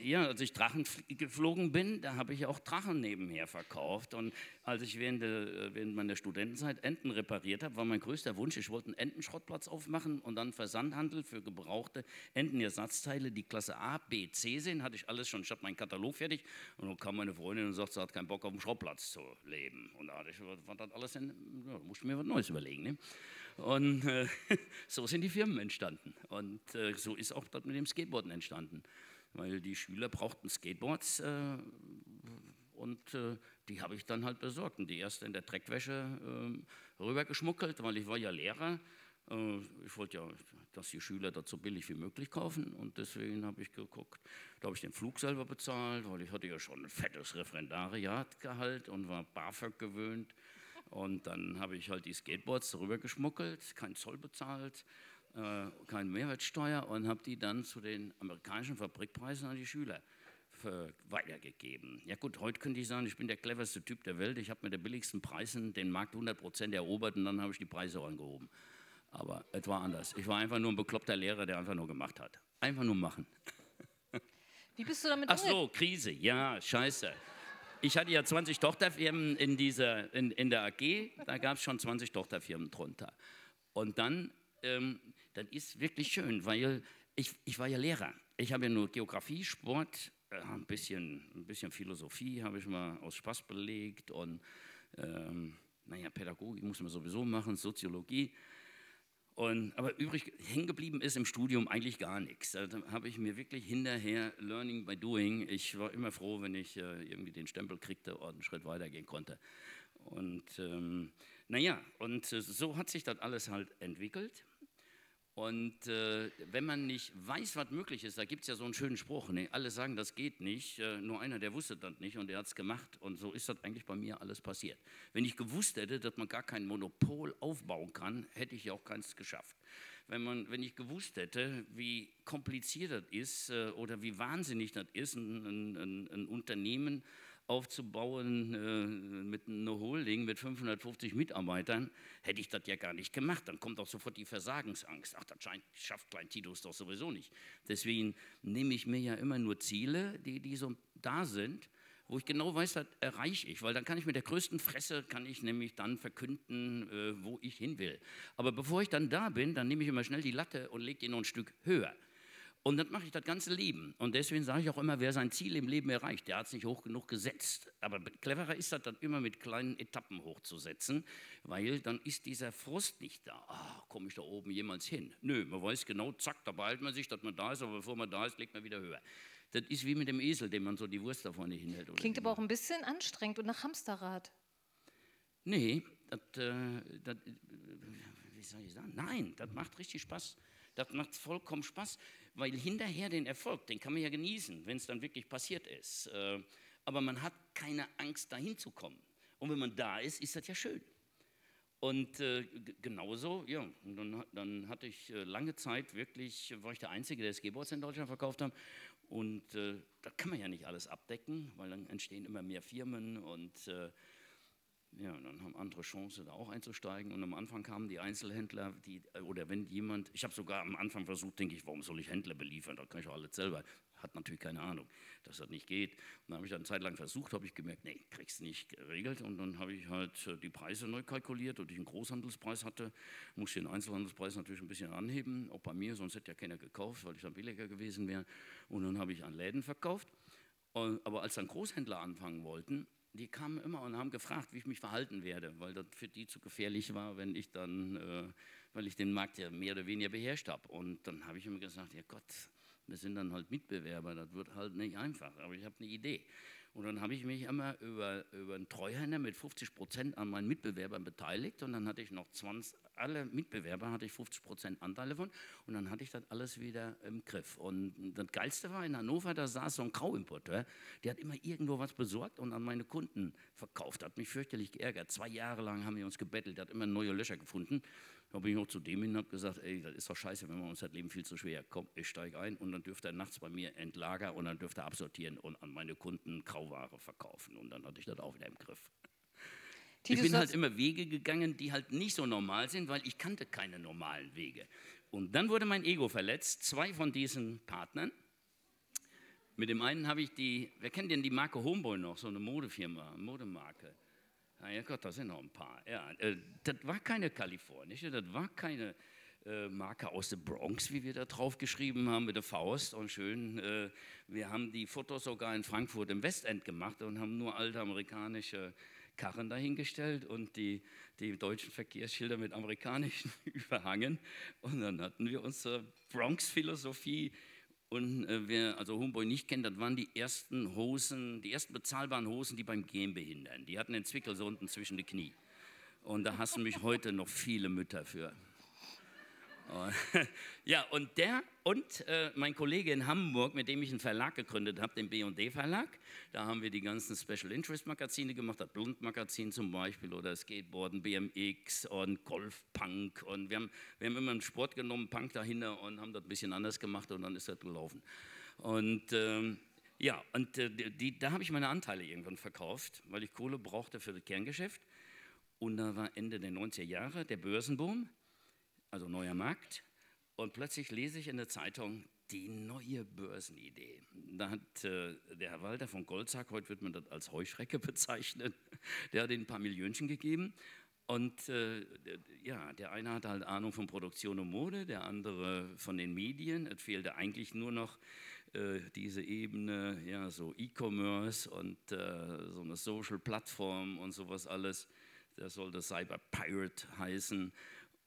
ja, als ich Drachen fl- geflogen bin, da habe ich auch Drachen nebenher verkauft. Und als ich während, der, während meiner Studentenzeit Enten repariert habe, war mein größter Wunsch, ich wollte einen Entenschrottplatz aufmachen und dann Versandhandel für gebrauchte Entenersatzteile, die Klasse A, B, C sind. Hatte ich alles schon, ich hatte meinen Katalog fertig. Und dann kam meine Freundin und sagte, sie hat keinen Bock auf dem Schrottplatz zu leben. Und da hatte ich, was das alles denn, ja, musste ich mir was Neues überlegen. Ne? Und äh, so sind die Firmen entstanden. Und äh, so ist auch das mit dem Skateboarden entstanden weil die Schüler brauchten Skateboards äh, und äh, die habe ich dann halt besorgt. Und die erste in der Dreckwäsche äh, rübergeschmuggelt, weil ich war ja Lehrer. Äh, ich wollte ja, dass die Schüler das so billig wie möglich kaufen und deswegen habe ich geguckt. Da habe ich den Flug selber bezahlt, weil ich hatte ja schon ein fettes Referendariatgehalt und war BAföG gewöhnt. Und dann habe ich halt die Skateboards rübergeschmuggelt, kein Zoll bezahlt, äh, keine Mehrwertsteuer und habe die dann zu den amerikanischen Fabrikpreisen an die Schüler weitergegeben. Ja gut, heute könnte ich sagen, ich bin der cleverste Typ der Welt. Ich habe mit den billigsten Preisen den Markt 100% erobert und dann habe ich die Preise angehoben. Aber es war anders. Ich war einfach nur ein bekloppter Lehrer, der einfach nur gemacht hat. Einfach nur machen. Wie bist du damit Ach so, Krise, ja, scheiße. Ich hatte ja 20 Tochterfirmen in, dieser, in, in der AG, da gab es schon 20 Tochterfirmen drunter. Und dann, ähm, dann ist wirklich schön, weil ich, ich war ja Lehrer. Ich habe ja nur Geografie, Sport, äh, ein, bisschen, ein bisschen Philosophie habe ich mal aus Spaß belegt und ähm, naja, Pädagogik muss man sowieso machen, Soziologie. Und, aber übrig hängen geblieben ist im Studium eigentlich gar nichts. Da habe ich mir wirklich hinterher Learning by Doing. Ich war immer froh, wenn ich äh, irgendwie den Stempel kriegte und einen Schritt weitergehen konnte. Und ähm, naja, und äh, so hat sich das alles halt entwickelt. Und äh, wenn man nicht weiß, was möglich ist, da gibt es ja so einen schönen Spruch, ne? alle sagen, das geht nicht, äh, nur einer, der wusste das nicht und der hat es gemacht. Und so ist das eigentlich bei mir alles passiert. Wenn ich gewusst hätte, dass man gar kein Monopol aufbauen kann, hätte ich ja auch keins geschafft. Wenn, man, wenn ich gewusst hätte, wie kompliziert das ist äh, oder wie wahnsinnig das ist, ein, ein, ein, Unternehmen aufzubauen äh, mit einer Holding mit 550 Mitarbeitern, hätte ich das ja gar nicht gemacht. Dann kommt auch sofort die Versagensangst. Ach, das schafft Klein Titus doch sowieso nicht. Deswegen nehme ich mir ja immer nur Ziele, die, die so da sind, wo ich genau weiß, das erreiche ich, weil dann kann ich mit der größten Fresse, kann ich nämlich dann verkünden, äh, wo ich hin will. Aber bevor ich dann da bin, dann nehme ich immer schnell die Latte und lege die noch ein Stück höher. Und das mache ich das ganze Leben. Und deswegen sage ich auch immer, wer sein Ziel im Leben erreicht, der hat es nicht hoch genug gesetzt. Aber cleverer ist das dann immer mit kleinen Etappen hochzusetzen, weil dann ist dieser Frust nicht da. Ah, komme ich da oben jemals hin? Nö, man weiß genau, zack, da behält man sich, dass man da ist, aber bevor man da ist, legt man wieder höher. Das ist wie mit dem Esel, dem man so die Wurst da vorne hinhält. Klingt aber auch ein bisschen anstrengend und nach Hamsterrad. Nee, das, äh, das, äh, wie soll ich sagen? Nein, das macht richtig Spaß. Das macht vollkommen Spaß, weil hinterher den Erfolg, den kann man ja genießen, wenn es dann wirklich passiert ist. Äh, aber man hat keine Angst, dahin zu kommen. Und wenn man da ist, ist das ja schön. Und äh, genauso, ja, dann, dann hatte ich äh, lange Zeit wirklich, war ich der Einzige, der Skateboards in Deutschland verkauft hat. Und äh, da kann man ja nicht alles abdecken, weil dann entstehen immer mehr Firmen und äh, ja, und dann haben andere Chance, da auch einzusteigen. Und am Anfang kamen die Einzelhändler, die, äh, oder wenn jemand, ich habe sogar am Anfang versucht, denke ich, warum soll ich Händler beliefern? Da kann ich doch alles selber. Hat natürlich keine Ahnung, dass das nicht geht. Und dann habe ich dann eine Zeit lang versucht, habe ich gemerkt, nee, kriegst nicht geregelt. Und dann habe ich halt äh, die Preise neu kalkuliert und ich einen Großhandelspreis hatte, musste den Einzelhandelspreis natürlich ein bisschen anheben, auch bei mir, sonst hätte ja keiner gekauft, weil ich dann billiger gewesen wäre. Und dann habe ich an Läden verkauft. Und, aber als dann Großhändler anfangen wollten, die kamen immer und haben gefragt, wie ich mich verhalten werde, weil das für die zu gefährlich war, wenn ich dann, äh, weil ich den Markt ja mehr oder weniger beherrscht habe. Und dann habe ich immer gesagt, ja Gott, wir sind dann halt Mitbewerber, das wird halt nicht einfach, aber ich habe eine Idee. Und dann habe ich mich immer über, über einen Treuhänder mit 50 Prozent an meinen Mitbewerbern beteiligt und dann hatte ich noch 20, alle Mitbewerber hatte ich 50 Prozent Anteile von und dann hatte ich das alles wieder im Griff. Und das Geilste war in Hannover, da saß so ein Grauimporteur, der hat immer irgendwo was besorgt und an meine Kunden verkauft, hat mich fürchterlich geärgert. Zwei Jahre lang haben wir uns gebettelt, der hat immer neue Löcher gefunden. Da bin ich noch zu dem hin und habe gesagt, ey, das ist doch scheiße, wenn wir uns das Leben viel zu schwer. Komm, ich steige ein und dann dürfte er nachts bei mir entlagern und dann dürfte er absortieren und an meine Kunden Grauware verkaufen. Und dann hatte ich das auch wieder im Griff. Ich Titus, bin halt immer Wege gegangen, die halt nicht so normal sind, weil ich kannte keine normalen Wege. Und dann wurde mein Ego verletzt. Zwei von diesen Partnern. Mit dem einen habe ich die, wer kennt denn die Marke Homeboy noch, so eine Modefirma, Modemarke? Na ja Gott, da sind noch ein paar. Ja, äh, das war keine kalifornische, das war keine äh, Marke aus der Bronx, wie wir da drauf geschrieben haben mit der Faust und schön. Äh, wir haben die Fotos sogar in Frankfurt im Westend gemacht und haben nur alte amerikanische Karren dahingestellt und die, die deutschen Verkehrsschilder mit amerikanischen überhangen. Und dann hatten wir unsere Bronx-Philosophie. Und äh, wer also Homeboy nicht kennt, das waren die ersten Hosen, die ersten bezahlbaren Hosen, die beim Gehen behindern. Die hatten den Zwickel so unten zwischen die Knie. Und da hassen mich heute noch viele Mütter für. Ja, und der und äh, mein Kollege in Hamburg, mit dem ich einen Verlag gegründet habe, den B&D Verlag, da haben wir die ganzen Special Interest Magazine gemacht, das Blund Magazin zum Beispiel oder Skateboarden, BMX und Golf Punk und wir haben, wir haben immer einen Sport genommen, Punk dahinter und haben das ein bisschen anders gemacht und dann ist das gelaufen. Und ähm, ja, und äh, die, da habe ich meine Anteile irgendwann verkauft, weil ich Kohle brauchte für das Kerngeschäft. Und da war Ende der 90er Jahre der Börsenboom also neuer Markt. Und plötzlich lese ich in der Zeitung die neue Börsenidee. Da hat äh, der Herr Walter von Goldsack, heute wird man das als Heuschrecke bezeichnen, der hat ihnen ein paar Millionchen gegeben. Und äh, der- ja, der eine hatte halt Ahnung von Produktion und Mode, der andere von den Medien. Es fehlte eigentlich nur noch äh, diese Ebene, ja, so E-Commerce und äh, so eine Social-Plattform und sowas alles. Das sollte Cyber Pirate heißen.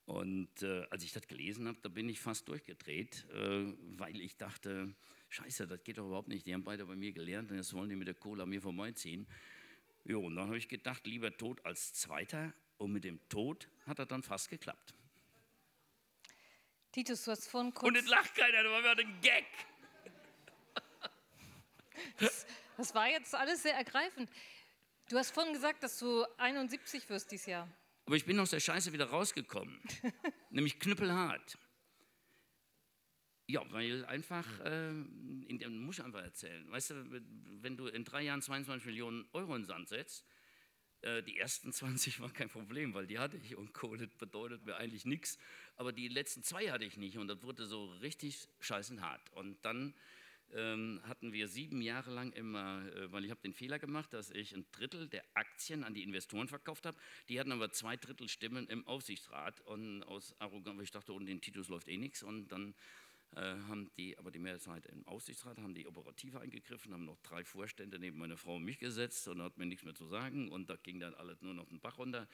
Und äh, als ich das gelesen habe, da bin ich fast durchgedreht, äh, weil ich dachte, scheiße, das geht doch überhaupt nicht. Die haben beide bei mir gelernt und jetzt wollen die mit der an mir vorbeiziehen. Jo, und dann habe ich gedacht, lieber tot als Zweiter. Und mit dem Tod hat das dann fast geklappt. Titus, du hast vorhin kurz. Und es lacht keiner, das war mir ein Gag. Das war jetzt alles sehr ergreifend. Du hast vorhin gesagt, dass du 71 wirst dieses Jahr. Aber ich bin aus der Scheiße wieder rausgekommen. nämlich knüppelhart. Ja, weil einfach, äh, in dem muss ich einfach erzählen. Weißt du, wenn du in drei Jahren 22 Millionen Euro in den Sand setzt, äh, die ersten 20 waren kein Problem, weil die hatte ich und Kohle bedeutet mir eigentlich nichts. Aber die letzten zwei hatte ich nicht und das wurde so richtig scheißen hart. Und dann ähm, hatten wir sieben Jahre lang immer, äh, weil ich habe den Fehler gemacht, dass ich ein Drittel der Aktien an die Investoren verkauft habe. Die hatten aber zwei Drittel Stimmen im Aufsichtsrat und aus Arroganz, weil ich dachte, ohne den Titus läuft eh nichts. Und dann äh, haben die, aber die Mehrheit im Aufsichtsrat, haben die Operative eingegriffen, haben noch drei Vorstände neben meine Frau und mich gesetzt und hat mir nichts mehr zu sagen und da ging dann alles nur noch den Bach runter,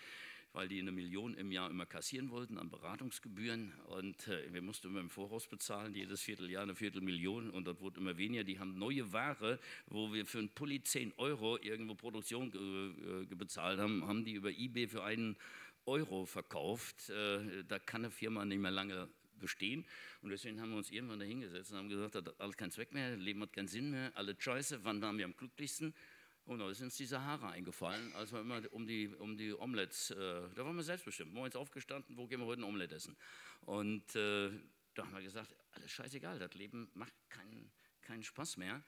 weil die eine Million im Jahr immer kassieren wollten an Beratungsgebühren und äh, wir mussten immer im Voraus bezahlen, jedes Vierteljahr eine Viertelmillion und das wurde immer weniger. Die haben neue Ware, wo wir für einen Pulli 10 Euro irgendwo Produktion äh, bezahlt haben, haben die über Ebay für einen Euro verkauft. Äh, da kann eine Firma nicht mehr lange bestehen. Und deswegen haben wir uns irgendwann da hingesetzt und haben gesagt, das hat alles keinen Zweck mehr, Leben hat keinen Sinn mehr, alle scheiße, wann waren wir am glücklichsten? Und da ist uns die Sahara eingefallen, als wir immer um die, um die Omelettes, äh, da waren wir selbstbestimmt, morgens aufgestanden, wo gehen wir heute ein Omelette essen? Und äh, da haben wir gesagt, alles scheißegal, das Leben macht keinen, keinen Spaß mehr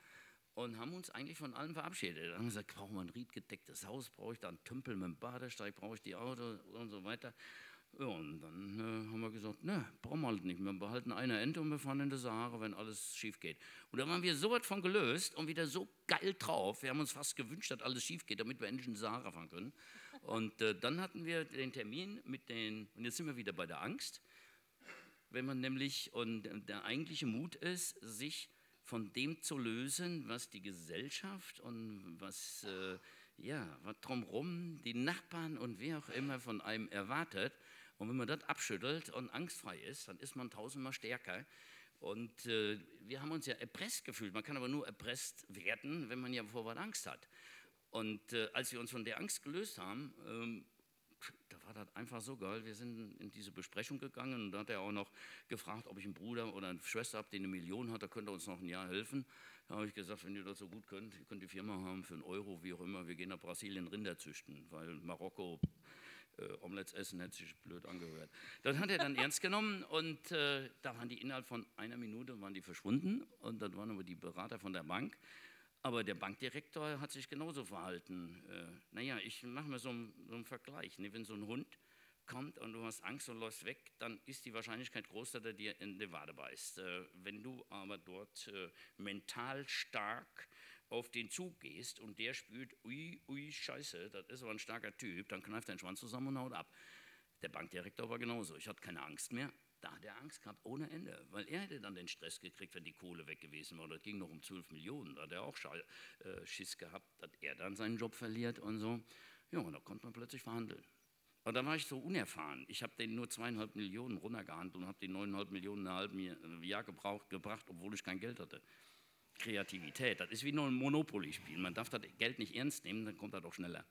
und haben uns eigentlich von allem verabschiedet. Dann haben wir gesagt, brauchen wir ein riedgedecktes Haus, brauche ich da einen Tümpel mit einem Badesteig, brauche ich die Auto und so weiter. Ja, und dann äh, haben wir gesagt, ne, brauchen wir halt nicht. Wir behalten eine Ente und wir fahren in die Sahara, wenn alles schief geht. Und da waren wir so weit von gelöst und wieder so geil drauf. Wir haben uns fast gewünscht, dass alles schief geht, damit wir endlich in die Sahara fahren können. Und äh, dann hatten wir den Termin mit den, und jetzt sind wir wieder bei der Angst. Wenn man nämlich, und der eigentliche Mut ist, sich von dem zu lösen, was die Gesellschaft und was, äh, ja, was drumherum die Nachbarn und wer auch immer von einem erwartet. Und wenn man das abschüttelt und angstfrei ist, dann ist man tausendmal stärker. Und äh, wir haben uns ja erpresst gefühlt. Man kann aber nur erpresst werden, wenn man ja vor was Angst hat. Und äh, als wir uns von der Angst gelöst haben, ähm, da war das einfach so geil. Wir sind in diese Besprechung gegangen und da hat er auch noch gefragt, ob ich einen Bruder oder eine Schwester habe, die eine Million hat, da könnte er uns noch ein Jahr helfen. Da habe ich gesagt, wenn ihr das so gut könnt, ihr könnt die Firma haben für einen Euro, wie auch immer, wir gehen nach Brasilien Rinder züchten, weil Marokko äh, Omelettes essen hätte sich blöd angehört. Das hat er dann ernst genommen und äh, da waren die innerhalb von einer Minute waren die verschwunden und dann waren aber die Berater von der Bank. Aber der Bankdirektor hat sich genauso verhalten. Äh, naja, ich mache mal so einen, so einen Vergleich. Ne? Wenn so ein Hund kommt und du hast Angst und läufst weg, dann ist die Wahrscheinlichkeit groß, dass er dir in die Wade beißt. Äh, wenn du aber dort äh, mental stark auf den Zug gehst und der spürt, ui, ui, scheiße, das ist aber ein starker Typ, dann kneift dein Schwanz zusammen und haut ab. Der Bankdirektor war genauso. Ich hatte keine Angst mehr. Da hat er Angst gehabt ohne Ende, weil er hätte dann den Stress gekriegt, wenn die Kohle weg gewesen war. Das ging noch um 12 Millionen. Da hat er auch äh, Schiss gehabt, dass er dann seinen Job verliert und so. Ja, und da konnte man plötzlich verhandeln. Und da war ich so unerfahren. Ich habe den nur zweieinhalb Millionen runtergehandelt und habe die neuneinhalb Millionen ein halbes Jahr gebraucht, gebracht, obwohl ich kein Geld hatte. Kreativität, das ist wie nur ein Monopoly-Spiel. Man darf das Geld nicht ernst nehmen, dann kommt er doch schneller.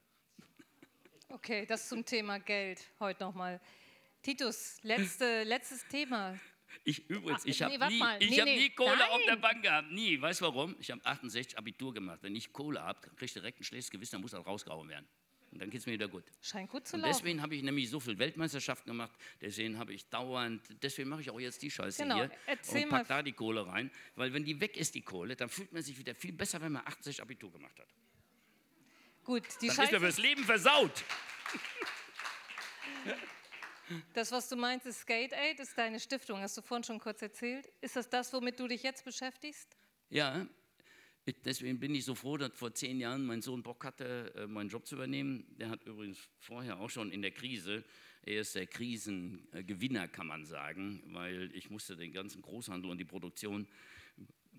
Okay, das zum Thema Geld heute nochmal. Titus, letzte, letztes Thema. Ich übrigens, Ach, ich habe nee, nie, mal. ich Nee, hab nee, nie Kohle nein. auf der Bank gehabt. Nie. Weißt du warum? Ich habe 68 Abitur gemacht. Wenn ich Kohle habe, kriege ich direkt ein schlechtes Gewissen, dann muss das rausgehauen werden. Und dann geht es mir wieder gut. Scheint gut zu Und laufen. deswegen habe ich nämlich so viel Weltmeisterschaften gemacht, deswegen habe ich dauernd, deswegen mache ich auch jetzt die Scheiße Genau, hier erzähl und pack da die Kohle rein, weil wenn die weg ist, die Kohle, dann fühlt man sich wieder viel besser, wenn man 80 Abitur gemacht hat. Gut, die Dann ist man Scheiße, fürs Leben versaut. das, was du meinst, ist Skate Aid, ist deine Stiftung, hast du vorhin schon kurz erzählt. Ist das das, womit du dich jetzt beschäftigst? Ja, deswegen bin ich so froh, dass vor zehn Jahren mein Sohn Bock hatte, äh, meinen Job zu übernehmen. Der hat übrigens vorher auch schon in der Krise, er ist der Krisengewinner, kann man sagen, weil ich musste den ganzen Großhandel und die Produktion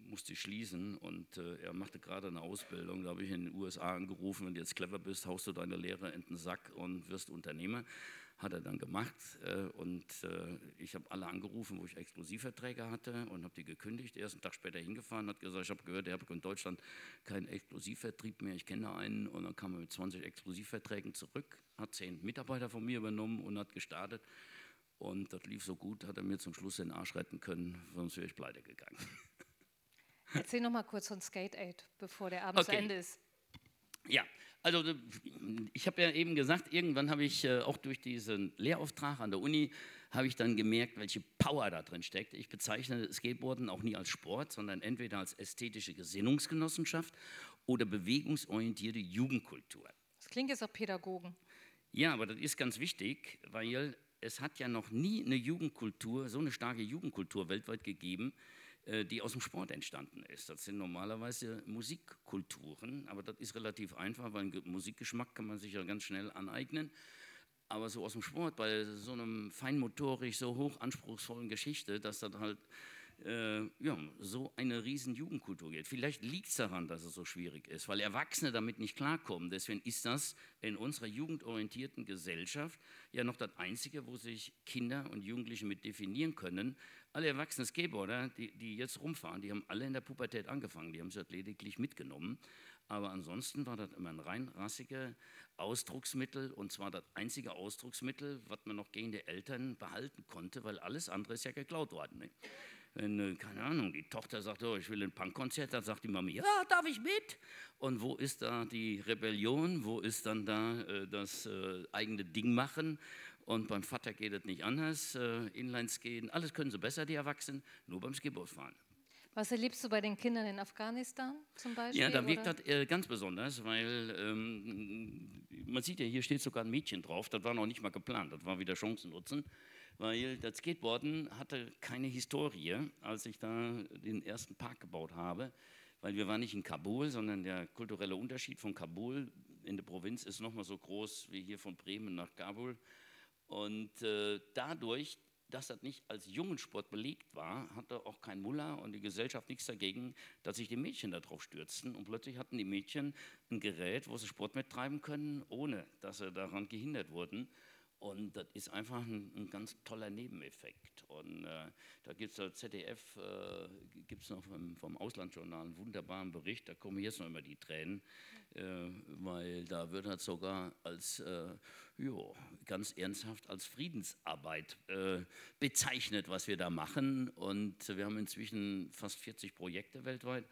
musste schließen und äh, er machte gerade eine Ausbildung. Da habe ich in den USA angerufen, wenn du jetzt clever bist, haust du deine Lehre in den Sack und wirst Unternehmer. Hat er dann gemacht äh, und äh, ich habe alle angerufen, wo ich Exklusivverträge hatte und habe die gekündigt. Erst einen Tag später hingefahren, hat gesagt, ich habe gehört, ihr habt in Deutschland keinen Exklusivvertrieb mehr, ich kenne einen und dann kam er mit 20 Exklusivverträgen zurück, hat zehn Mitarbeiter von mir übernommen und hat gestartet. Und das lief so gut, hat er mir zum Schluss den Arsch retten können, sonst wäre ich pleite gegangen. Erzähl noch mal kurz von Skate Aid, bevor der Abend zu Okay. Ende ist. Ja, also äh, ich habe ja eben gesagt, irgendwann habe ich äh, auch durch diesen Lehrauftrag an der Uni, habe ich dann gemerkt, welche Power da drin steckt. Ich bezeichne Skateboarden auch nie als Sport, sondern entweder als ästhetische Gesinnungsgenossenschaft oder bewegungsorientierte Jugendkultur. Das klingt jetzt auch Pädagogen. Ja, aber das ist ganz wichtig, weil es hat ja noch nie eine Jugendkultur, so eine starke Jugendkultur weltweit gegeben, äh, die aus dem Sport entstanden ist. Das sind normalerweise Musikkulturen, aber das ist relativ einfach, weil einen Ge- Musikgeschmack kann man sich ja ganz schnell aneignen. Aber so aus dem Sport, bei so einem feinmotorisch, so hoch anspruchsvollen Geschichte, dass das halt äh, ja, so eine riesen Jugendkultur gibt. Vielleicht liegt es daran, dass es so schwierig ist, weil Erwachsene damit nicht klarkommen. Deswegen ist das in unserer jugendorientierten Gesellschaft ja noch das Einzige, wo sich Kinder und Jugendliche mit definieren können. Alle erwachsenen Skateboarder, die, die jetzt rumfahren, die haben alle in der Pubertät angefangen, die haben es lediglich mitgenommen. Aber ansonsten war das immer ein rein rassiger Ausdrucksmittel und zwar das einzige Ausdrucksmittel, was man noch gegen die Eltern behalten konnte, weil alles andere ist ja geklaut worden. Ne? Wenn, äh, keine Ahnung, die Tochter sagt, oh, ich will ein Punkkonzert, dann sagt die Mami, ja, darf ich mit? Und wo ist da die Rebellion? Wo ist dann da äh, das äh, eigene Ding machen? Und beim Vater geht es nicht anders, äh, Inlineskaten, alles können sie besser, die Erwachsenen, nur beim Skateboardfahren. Was erlebst du bei den Kindern in Afghanistan zum Beispiel? Ja, da wirkt das äh, ganz besonders, weil ähm, man sieht ja, hier steht sogar ein Mädchen drauf, das war noch nicht mal geplant, das war wieder Chancen nutzen, weil das Skateboarden hatte keine Historie, als ich da den ersten Park gebaut habe, weil wir waren nicht in Kabul, sondern der kulturelle Unterschied von Kabul in der Provinz ist nochmal so groß wie hier von Bremen nach Kabul. Und äh, dadurch, dass das nicht als Jungensport belegt war, hatte auch kein Mullah und die Gesellschaft nichts dagegen, dass sich die Mädchen darauf stürzten. Und plötzlich hatten die Mädchen ein Gerät, wo sie Sport mittreiben können, ohne dass sie daran gehindert wurden. Und das ist einfach ein, ein ganz toller Nebeneffekt. Und äh, da gibt es da ZDF, äh, gibt es noch vom, vom, Auslandsjournal einen wunderbaren Bericht, da kommen jetzt noch immer die Tränen, äh, weil da wird das sogar als, äh, jo, ganz ernsthaft als Friedensarbeit äh, bezeichnet, was wir da machen. Und wir haben inzwischen fast 40 Projekte weltweit.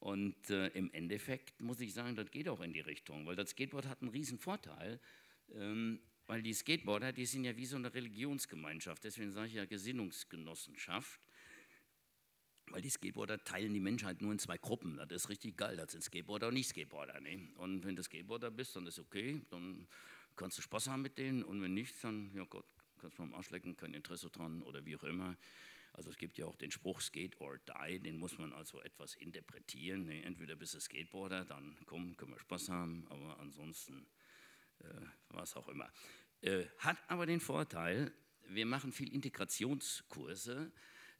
Und äh, im Endeffekt muss ich sagen, das geht auch in die Richtung, weil das Skateboard hat einen riesen Vorteil. Ähm, weil die Skateboarder, die sind ja wie so eine Religionsgemeinschaft, deswegen sage ich ja Gesinnungsgenossenschaft, weil die Skateboarder teilen die Menschheit nur in zwei Gruppen. Das ist richtig geil, das sind Skateboarder und Nicht-Skateboarder. Ne? Und wenn du Skateboarder bist, dann ist okay, dann kannst du Spaß haben mit denen und wenn nicht, dann, ja Gott, kannst du mal am Arsch lecken, kein Interesse dran oder wie auch immer. Also es gibt ja auch den Spruch Skate or Die, den muss man also etwas interpretieren. Ne? Entweder bist du Skateboarder, dann komm, können wir Spaß haben, aber ansonsten äh, was auch immer. Äh, hat aber den Vorteil, wir machen viel Integrationskurse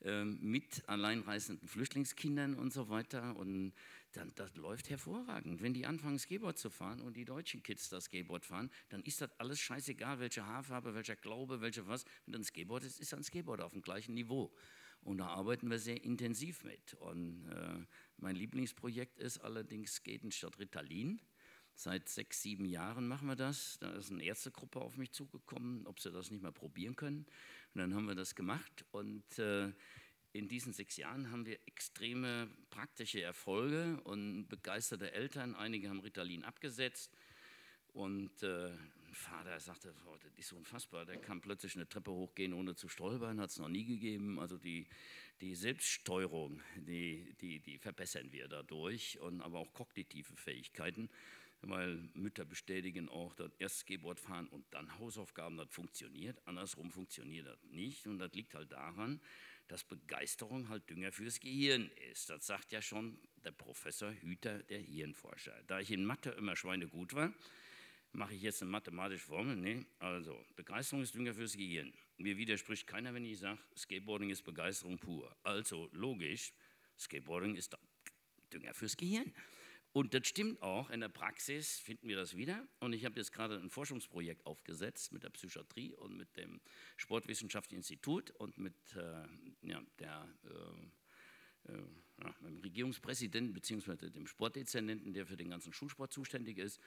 äh, mit alleinreisenden Flüchtlingskindern und so weiter. Und dann, das läuft hervorragend. Wenn die anfangen, Skateboard zu fahren und die deutschen Kids das Skateboard fahren, dann ist das alles scheißegal, welche Haarfarbe, welcher Glaube, welche was. Wenn dann Skateboard ist, ist ein Skateboard auf dem gleichen Niveau. Und da arbeiten wir sehr intensiv mit. Und äh, mein Lieblingsprojekt ist allerdings Skaten statt Ritalin. Seit sechs, sieben Jahren machen wir das. Da ist eine Ärztegruppe auf mich zugekommen, ob sie das nicht mal probieren können. Und dann haben wir das gemacht. Und äh, in diesen sechs Jahren haben wir extreme praktische Erfolge und begeisterte Eltern. Einige haben Ritalin abgesetzt. Und äh, ein Vater sagte, oh, das ist unfassbar, der kann plötzlich eine Treppe hochgehen, ohne zu stolpern, hat es noch nie gegeben. Also die, die Selbststeuerung, die, die, die verbessern wir dadurch, und aber auch kognitive Fähigkeiten weil Mütter bestätigen auch, dass erst Skateboard fahren und dann Hausaufgaben, das funktioniert. Andersrum funktioniert das nicht und das liegt halt daran, dass Begeisterung halt Dünger fürs Gehirn ist. Das sagt ja schon der Professor Hüter, der Hirnforscher. Da ich in Mathe immer schweinegut war, mache ich jetzt eine mathematische Formel. Nee, also Begeisterung ist Dünger fürs Gehirn. Mir widerspricht keiner, wenn ich sage, Skateboarding ist Begeisterung pur. Also logisch, Skateboarding ist Dünger fürs Gehirn. Und das stimmt auch, in der Praxis finden wir das wieder. Und ich habe jetzt gerade ein Forschungsprojekt aufgesetzt mit der Psychiatrie und mit dem Sportwissenschaftlichen Institut und mit, äh, ja, der, äh, äh, ja, dem Regierungspräsidenten bzw. dem Sportdezernenten, der für den ganzen Schulsport zuständig ist.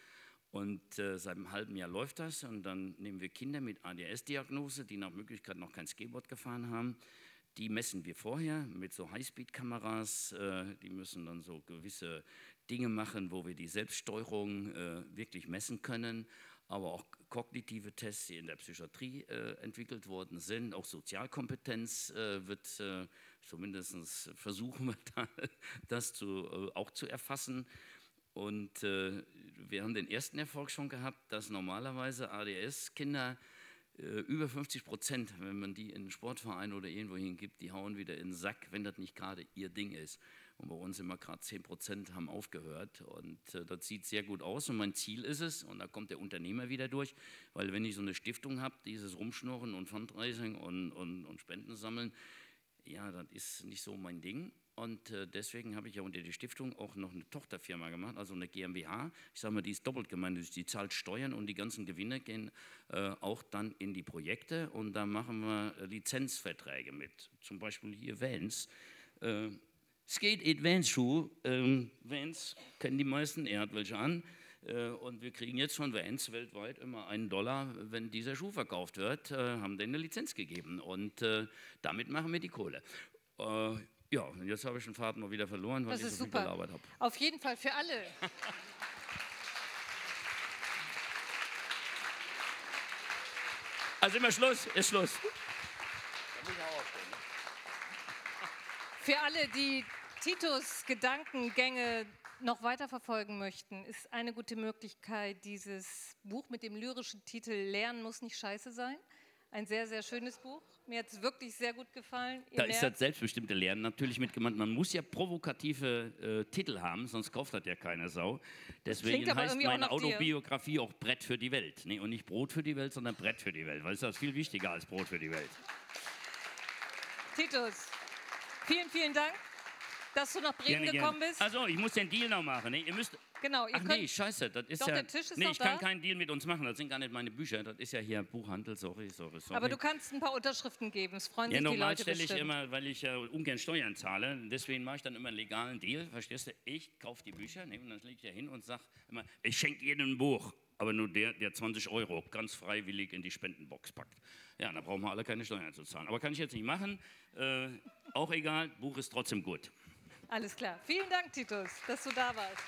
Und äh, seit einem halben Jahr läuft das. Und dann nehmen wir Kinder mit ADS-Diagnose, die nach Möglichkeit noch kein Skateboard gefahren haben. Die messen wir vorher mit so Highspeed-Kameras. Äh, die müssen dann so gewisse Dinge machen, wo wir die Selbststeuerung äh, wirklich messen können, aber auch kognitive Tests, die in der Psychiatrie äh, entwickelt worden sind. Auch Sozialkompetenz äh, wird äh, zumindest versuchen wir da, das zu, äh, auch zu erfassen. Und äh, wir haben den ersten Erfolg schon gehabt, dass normalerweise ADS-Kinder über 50 Prozent, wenn man die in einen Sportverein oder irgendwo hingibt, die hauen wieder in den Sack, wenn das nicht gerade ihr Ding ist. Und bei uns immer gerade 10 Prozent haben aufgehört. Und äh, das sieht sehr gut aus. Und mein Ziel ist es, und da kommt der Unternehmer wieder durch, weil wenn ich so eine Stiftung habe, dieses Rumschnurren und Fundraising und, und, und Spenden sammeln, ja, das ist nicht so mein Ding. Und äh, deswegen habe ich ja unter die Stiftung auch noch eine Tochterfirma gemacht, also eine GmbH. Ich sage mal, die ist doppelt gemeint, die zahlt Steuern und die ganzen Gewinne gehen äh, auch dann in die Projekte. Und da machen wir äh, Lizenzverträge mit. Zum Beispiel hier Vans. Skate It Vans Schuh. Ähm, Vans kennen die meisten, er hat welche an. Äh, Und wir kriegen jetzt von Vans weltweit immer einen Dollar, wenn dieser Schuh verkauft wird, äh, haben denen eine Lizenz gegeben. Und äh, damit machen wir die Kohle. Äh, ja, und jetzt habe ich den Faden mal wieder verloren, weil Das ich ist so viel super. gelabert habe. Auf jeden Fall für alle. Also immer Schluss, ist Schluss. Für alle, die Titos Gedankengänge noch weiter verfolgen möchten, ist eine gute Möglichkeit dieses Buch mit dem lyrischen Titel Lernen muss nicht scheiße sein. Ein sehr, sehr schönes Buch. Mir hat es wirklich sehr gut gefallen. Ihr Da ist das selbstbestimmte Lernen natürlich mit gemeint. Man muss ja provokative äh, Titel haben, sonst kauft das ja keine Sau. Deswegen heißt irgendwie auch meine nach dir. Autobiografie auch Brett für die Welt. Nee, und nicht Brot für die Welt, sondern Brett für die Welt. Weil es ist viel wichtiger als Brot für die Welt. Titus, vielen, vielen Dank, dass du nach Bremen Gerne, gekommen gerne. bist. Also, ich muss den Deal noch machen. Ne? Ihr müsst. genau, ihr Ach könnt, nee, scheiße, das ist Doch, ja. der Tisch ist nee, ich kann da. keinen Deal mit uns machen. Das sind gar nicht meine Bücher. Das ist ja hier Buchhandel. Sorry, sorry, sorry. aber du kannst ein paar Unterschriften geben. Es freuen Ja, sich die normal Leute stelle ich bestimmt. immer, weil ich ja ungern Steuern zahle, deswegen mache ich dann immer einen legalen Deal, verstehst du? Ich kaufe die Bücher, ne, und dann lege ich ja hin und sage immer, ich schenke jedem ein Buch, aber nur der, der 20 Euro ganz freiwillig in die Spendenbox packt. Ja, da brauchen wir alle keine Steuern zu zahlen. Aber kann ich jetzt nicht machen, äh, auch egal, Buch ist trotzdem gut. Alles klar. Vielen Dank, Titus, dass du da warst.